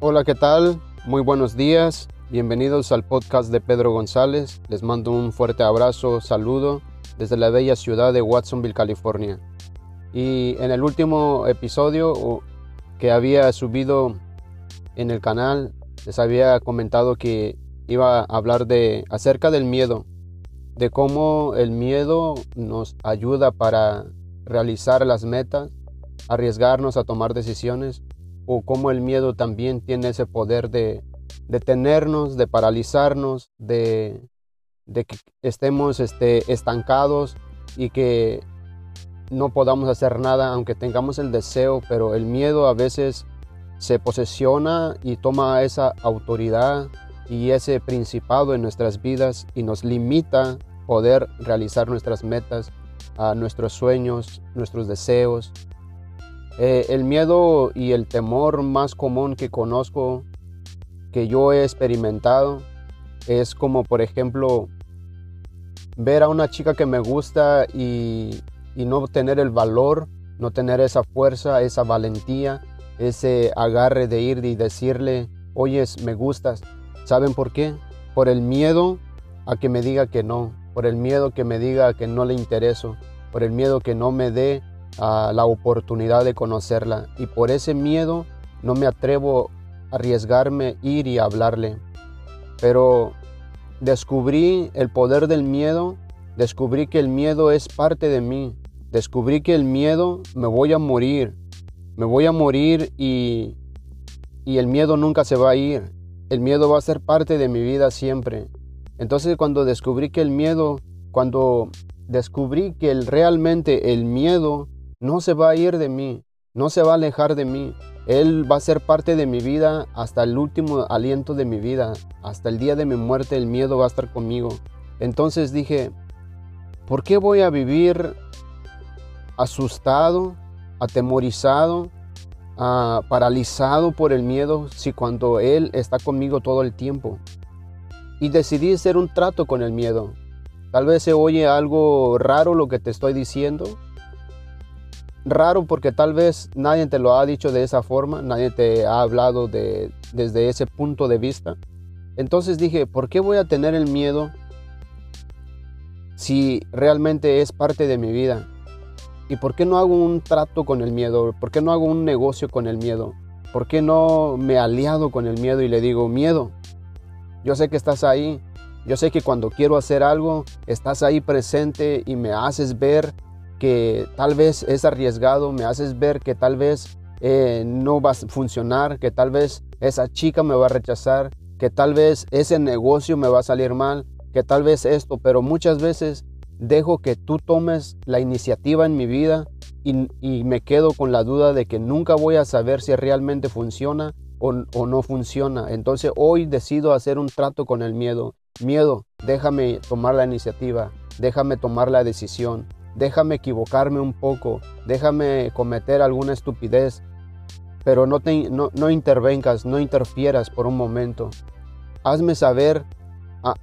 Hola, ¿qué tal? Muy buenos días. Bienvenidos al podcast de Pedro González. Les mando un fuerte abrazo, saludo desde la bella ciudad de Watsonville, California. Y en el último episodio que había subido en el canal, les había comentado que iba a hablar de acerca del miedo, de cómo el miedo nos ayuda para realizar las metas, arriesgarnos a tomar decisiones, o cómo el miedo también tiene ese poder de detenernos, de paralizarnos, de, que estemos este, estancados y que no podamos hacer nada aunque tengamos el deseo, pero el miedo a veces se posesiona y toma esa autoridad y ese principado en nuestras vidas y nos limita poder realizar nuestras metas, nuestros sueños, nuestros deseos. Eh, el miedo y el temor más común que conozco, que yo he experimentado, es como por ejemplo ver a una chica que me gusta y, y no tener el valor, no tener esa fuerza, esa valentía, ese agarre de ir y decirle, oyes, me gustas. ¿Saben por qué? Por el miedo a que me diga que no, por el miedo que me diga que no le intereso, por el miedo que no me dé ah, la oportunidad de conocerla. Y por ese miedo no me atrevo a arriesgarme, ir y hablarle. Pero descubrí el poder del miedo, descubrí que el miedo es parte de mí, descubrí que el miedo me voy a morir, me voy a morir y, y el miedo nunca se va a ir. El miedo va a ser parte de mi vida siempre. Entonces cuando descubrí que el miedo, cuando descubrí que el, realmente el miedo no se va a ir de mí, no se va a alejar de mí, él va a ser parte de mi vida hasta el último aliento de mi vida, hasta el día de mi muerte el miedo va a estar conmigo. Entonces dije, ¿por qué voy a vivir asustado, atemorizado, paralizado por el miedo si cuando Él está conmigo todo el tiempo. Y decidí hacer un trato con el miedo. Tal vez se oye algo raro lo que te estoy diciendo. Raro porque tal vez nadie te lo ha dicho de esa forma, nadie te ha hablado de, desde ese punto de vista. Entonces dije, ¿por qué voy a tener el miedo si realmente es parte de mi vida? ¿Y por qué no hago un trato con el miedo? ¿Por qué no hago un negocio con el miedo? ¿Por qué no me aliado con el miedo y le digo, miedo, yo sé que estás ahí, yo sé que cuando quiero hacer algo, estás ahí presente y me haces ver que tal vez es arriesgado, me haces ver que tal vez eh, no va a funcionar, que tal vez esa chica me va a rechazar, que tal vez ese negocio me va a salir mal, que tal vez esto, pero muchas veces dejo que tú tomes la iniciativa en mi vida y, me quedo con la duda de que nunca voy a saber si realmente funciona o, o, no funciona. Entonces hoy decido hacer un trato con el miedo. Miedo, déjame tomar la iniciativa, déjame tomar la decisión, déjame equivocarme un poco, déjame cometer alguna estupidez, pero no, no, intervengas, no interfieras por un momento. Hazme saber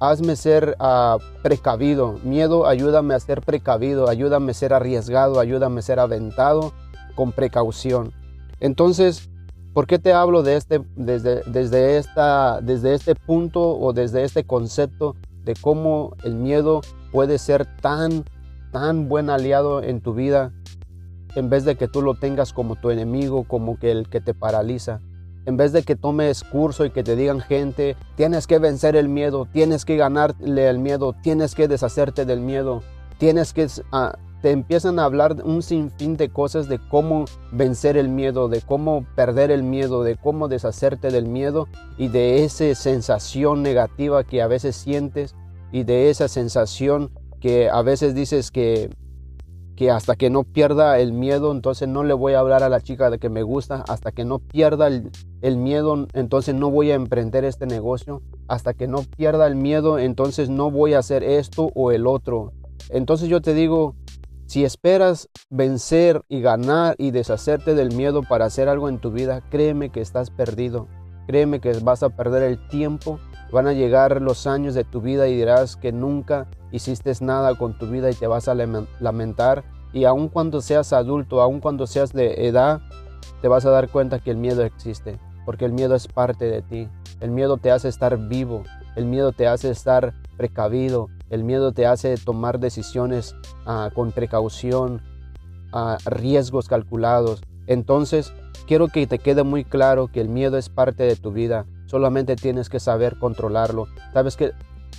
hazme ser ah, precavido. Miedo, ayúdame a ser precavido, ayúdame a ser arriesgado, ayúdame a ser aventado con precaución. Entonces, ¿por qué te hablo de este, desde, desde, esta, desde este punto o desde este concepto de cómo el miedo puede ser tan, tan buen aliado en tu vida en vez de que tú lo tengas como tu enemigo, como que el que te paraliza? En vez de que tomes curso y que te digan gente, tienes que vencer el miedo, tienes que ganarle el miedo, tienes que deshacerte del miedo, tienes que... Ah, te empiezan a hablar un sinfín de cosas de cómo vencer el miedo, de cómo perder el miedo, de cómo deshacerte del miedo y de esa sensación negativa que a veces sientes y de esa sensación que a veces dices que que hasta que no pierda el miedo, entonces no le voy a hablar a la chica de que me gusta, hasta que no pierda el, miedo, entonces no voy a emprender este negocio, hasta que no pierda el miedo, entonces no voy a hacer esto o el otro. Entonces yo te digo, si esperas vencer y ganar y deshacerte del miedo para hacer algo en tu vida, créeme que estás perdido, créeme que vas a perder el tiempo, van a llegar los años de tu vida y dirás que nunca hiciste nada con tu vida y te vas a lamentar. Y aun cuando seas adulto, aun cuando seas de edad, te vas a dar cuenta que el miedo existe. porque el miedo es parte de ti. El miedo te hace estar vivo, el miedo te hace estar precavido, el miedo te hace tomar decisiones ah, con precaución, ah, riesgos calculados. Entonces, quiero que te quede muy claro que el miedo es parte de tu vida. Solamente tienes que saber controlarlo. Sabes que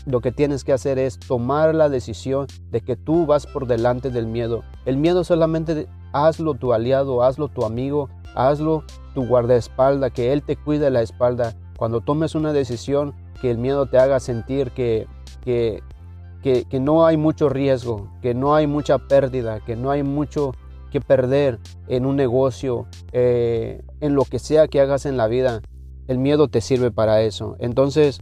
lo que tienes que hacer es tomar la decisión de que tú vas por delante del miedo. El miedo solamente hazlo tu aliado, hazlo tu amigo, hazlo tu guardaespalda, que Él te cuide la espalda. Cuando tomes una decisión, que el miedo te haga sentir que, que, que, no hay mucho riesgo, que no hay mucha pérdida, que no hay mucho que perder en un negocio, eh, en lo que sea que hagas en la vida. El miedo te sirve para eso. Entonces,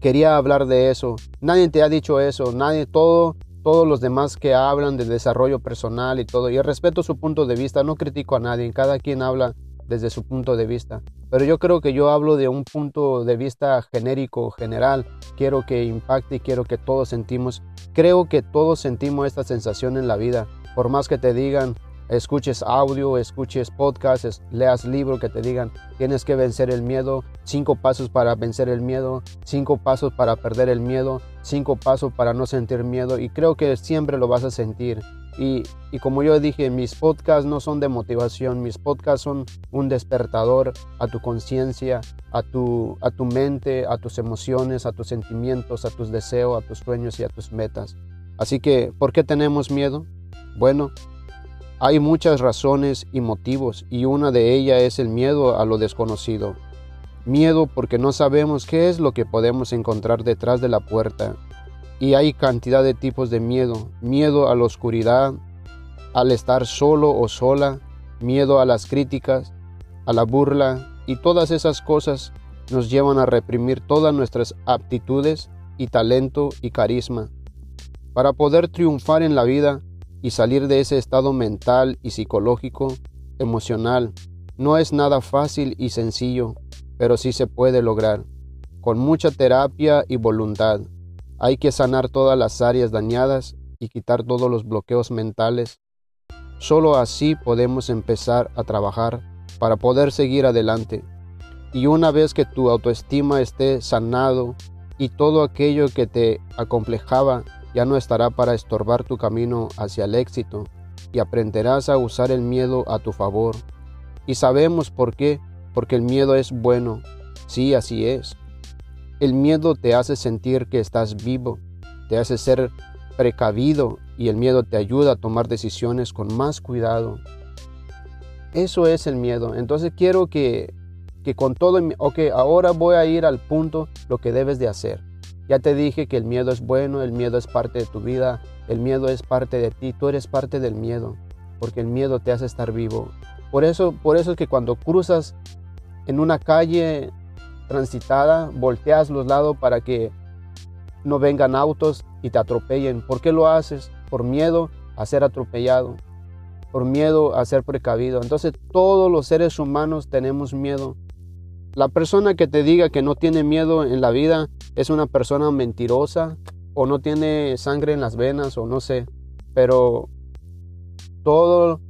quería hablar de eso. Nadie te ha dicho eso, nadie, todo, todos los demás que hablan de desarrollo personal y todo. Y respeto su punto de vista, no critico a nadie, cada quien habla desde su punto de vista. Pero yo creo que yo hablo de un punto de vista genérico, general. Quiero que impacte y quiero que todos sentimos, creo que todos sentimos esta sensación en la vida. Por más que te digan, escuches audio, escuches podcasts, leas libros que te digan tienes que vencer el miedo, cinco pasos para vencer el miedo, cinco pasos para perder el miedo, cinco pasos para no sentir miedo y creo que siempre lo vas a sentir. Y, y como yo dije, mis podcasts no son de motivación, mis podcasts son un despertador a tu conciencia, a tu, a tu mente, a tus emociones, a tus sentimientos, a tus deseos, a tus sueños y a tus metas. Así que, ¿por qué tenemos miedo? Bueno, hay muchas razones y motivos y una de ellas es el miedo a lo desconocido. Miedo porque no sabemos qué es lo que podemos encontrar detrás de la puerta. Y hay cantidad de tipos de miedo. Miedo a la oscuridad, al estar solo o sola, miedo a las críticas, a la burla y todas esas cosas nos llevan a reprimir todas nuestras aptitudes y talento y carisma. Para poder triunfar en la vida, y salir de ese estado mental y psicológico, emocional, no es nada fácil y sencillo, pero sí se puede lograr. Con mucha terapia y voluntad, hay que sanar todas las áreas dañadas y quitar todos los bloqueos mentales. Solo así podemos empezar a trabajar para poder seguir adelante. Y una vez que tu autoestima esté sanado y todo aquello que te acomplejaba ya no estará para estorbar tu camino hacia el éxito y aprenderás a usar el miedo a tu favor. Y sabemos por qué, porque el miedo es bueno. Sí, así es. El miedo te hace sentir que estás vivo, te hace ser precavido y el miedo te ayuda a tomar decisiones con más cuidado. Eso es el miedo. Entonces quiero que, que con todo, ok, ahora voy a ir al punto lo que debes de hacer. Ya te dije que el miedo es bueno, el miedo es parte de tu vida, el miedo es parte de ti, tú eres parte del miedo, porque el miedo te hace estar vivo. Por eso, por eso es que cuando cruzas en una calle transitada, volteas los lados para que no vengan autos y te atropellen. ¿Por qué lo haces? Por miedo a ser atropellado, por miedo a ser precavido. Entonces todos los seres humanos tenemos miedo. La persona que te diga que no tiene miedo en la vida es una persona mentirosa o no tiene sangre en las venas o no sé. Pero todo,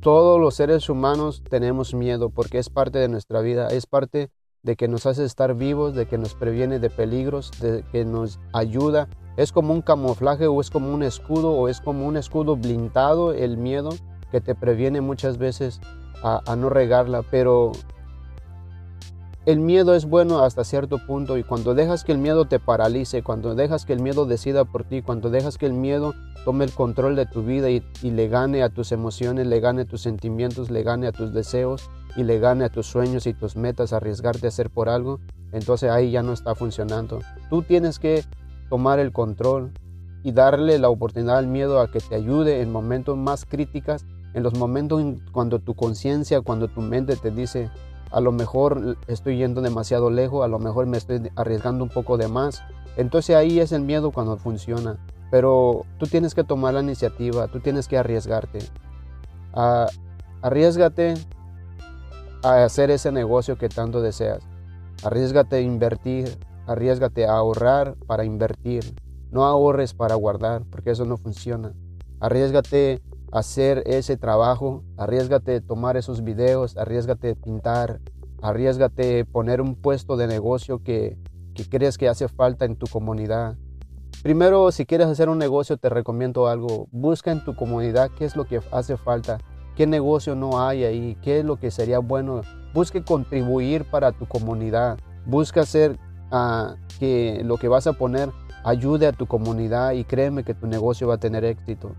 todos los seres humanos tenemos miedo porque es parte de nuestra vida, es parte de que nos hace estar vivos, de que nos previene de peligros, de que nos ayuda. Es como un camuflaje o es como un escudo o es como un escudo blindado el miedo que te previene muchas veces a, a no regarla. Pero el miedo es bueno hasta cierto punto y cuando dejas que el miedo te paralice, cuando dejas que el miedo decida por ti, cuando dejas que el miedo tome el control de tu vida y, le gane a tus emociones, le gane a tus sentimientos, le gane a tus deseos y le gane a tus sueños y tus metas, arriesgarte a hacer por algo, entonces ahí ya no está funcionando. Tú tienes que tomar el control y darle la oportunidad al miedo a que te ayude en momentos más críticos, en los momentos cuando tu conciencia, cuando tu mente te dice, a lo mejor estoy yendo demasiado lejos, a lo mejor me estoy arriesgando un poco de más. Entonces ahí es el miedo cuando funciona. Pero tú tienes que tomar la iniciativa, tú tienes que arriesgarte. arriesgate a hacer ese negocio que tanto deseas. Arriesgate a invertir, arriesgate a ahorrar para invertir. No ahorres para guardar, porque eso no funciona. Arriesgate hacer ese trabajo, arriesgate a tomar esos videos, arriesgate a pintar, arriesgate poner un puesto de negocio que, que crees que hace falta en tu comunidad. Primero, si quieres hacer un negocio, te recomiendo algo. Busca en tu comunidad qué es lo que hace falta, qué negocio no hay ahí, qué es lo que sería bueno. Busque contribuir para tu comunidad. Busca hacer uh, que lo que vas a poner ayude a tu comunidad y créeme que tu negocio va a tener éxito.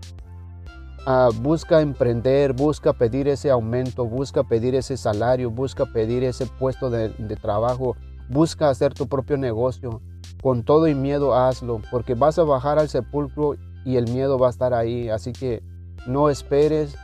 Uh, busca emprender, busca pedir ese aumento, busca pedir ese salario, busca pedir ese puesto de, de trabajo, busca hacer tu propio negocio. Con todo y miedo hazlo, porque vas a bajar al sepulcro y el miedo va a estar ahí. Así que no esperes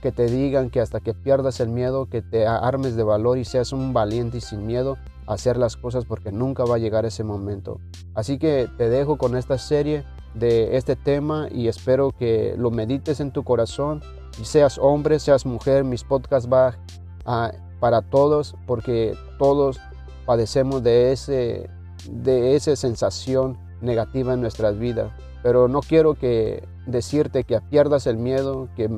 que te digan que hasta que pierdas el miedo, que te armes de valor y seas un valiente y sin miedo a hacer las cosas porque nunca va a llegar ese momento. Así que te dejo con esta serie de este tema y espero que lo medites en tu corazón y seas hombre, seas mujer, mis podcasts van para todos porque todos padecemos de ese de esa sensación negativa en nuestras vidas. Pero no quiero que decirte que pierdas el miedo, que,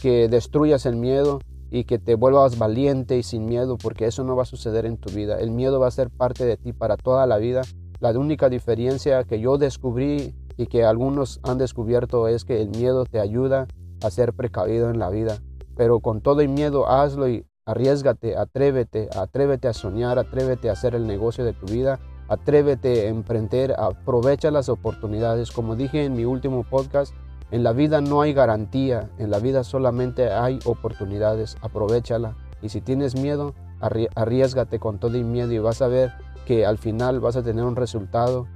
que destruyas el miedo y que te vuelvas valiente y sin miedo, porque eso no va a suceder en tu vida. El miedo va a ser parte de ti para toda la vida. La única diferencia que yo descubrí y que algunos han descubierto es que el miedo te ayuda a ser precavido en la vida. Pero con todo el miedo hazlo y arriesgate, atrévete, atrévete a soñar, atrévete a hacer el negocio de tu vida Atrévete a emprender, aprovecha las oportunidades. Como dije en mi último podcast, en la vida no hay garantía, en la vida solamente hay oportunidades. Aprovechala. Y si tienes miedo, arriesgate con todo y miedo y vas a ver que al final vas a tener un resultado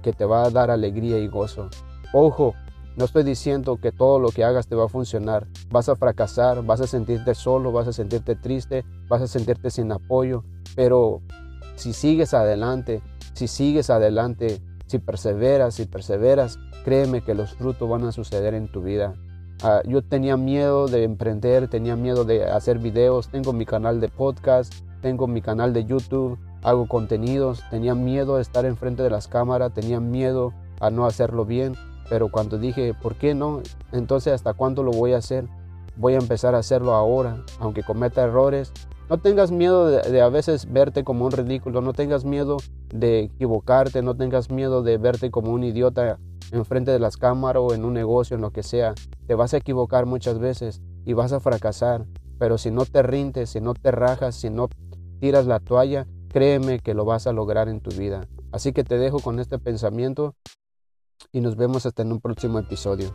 que, te va a dar alegría y gozo. Ojo, no estoy diciendo que todo lo que hagas te va a funcionar. Vas a fracasar, vas a sentirte solo, vas a sentirte triste, vas a sentirte sin apoyo, pero si sigues adelante, si sigues adelante, si perseveras, si perseveras, créeme que los frutos van a suceder en tu vida. Ah, yo tenía miedo de emprender, tenía miedo de hacer videos, tengo mi canal de podcast, tengo mi canal de YouTube, hago contenidos, tenía miedo de estar enfrente de las cámaras, tenía miedo a no hacerlo bien, pero cuando dije, ¿por qué no? Entonces, ¿hasta cuándo lo voy a hacer? Voy a empezar a hacerlo ahora, aunque cometa errores, no tengas miedo de, a veces verte como un ridículo, no tengas miedo de equivocarte, no tengas miedo de verte como un idiota enfrente de las cámaras o en un negocio, en lo que sea. Te vas a equivocar muchas veces y vas a fracasar, pero si no te rindes, si no te rajas, si no tiras la toalla, créeme que lo vas a lograr en tu vida. Así que te dejo con este pensamiento y nos vemos hasta en un próximo episodio.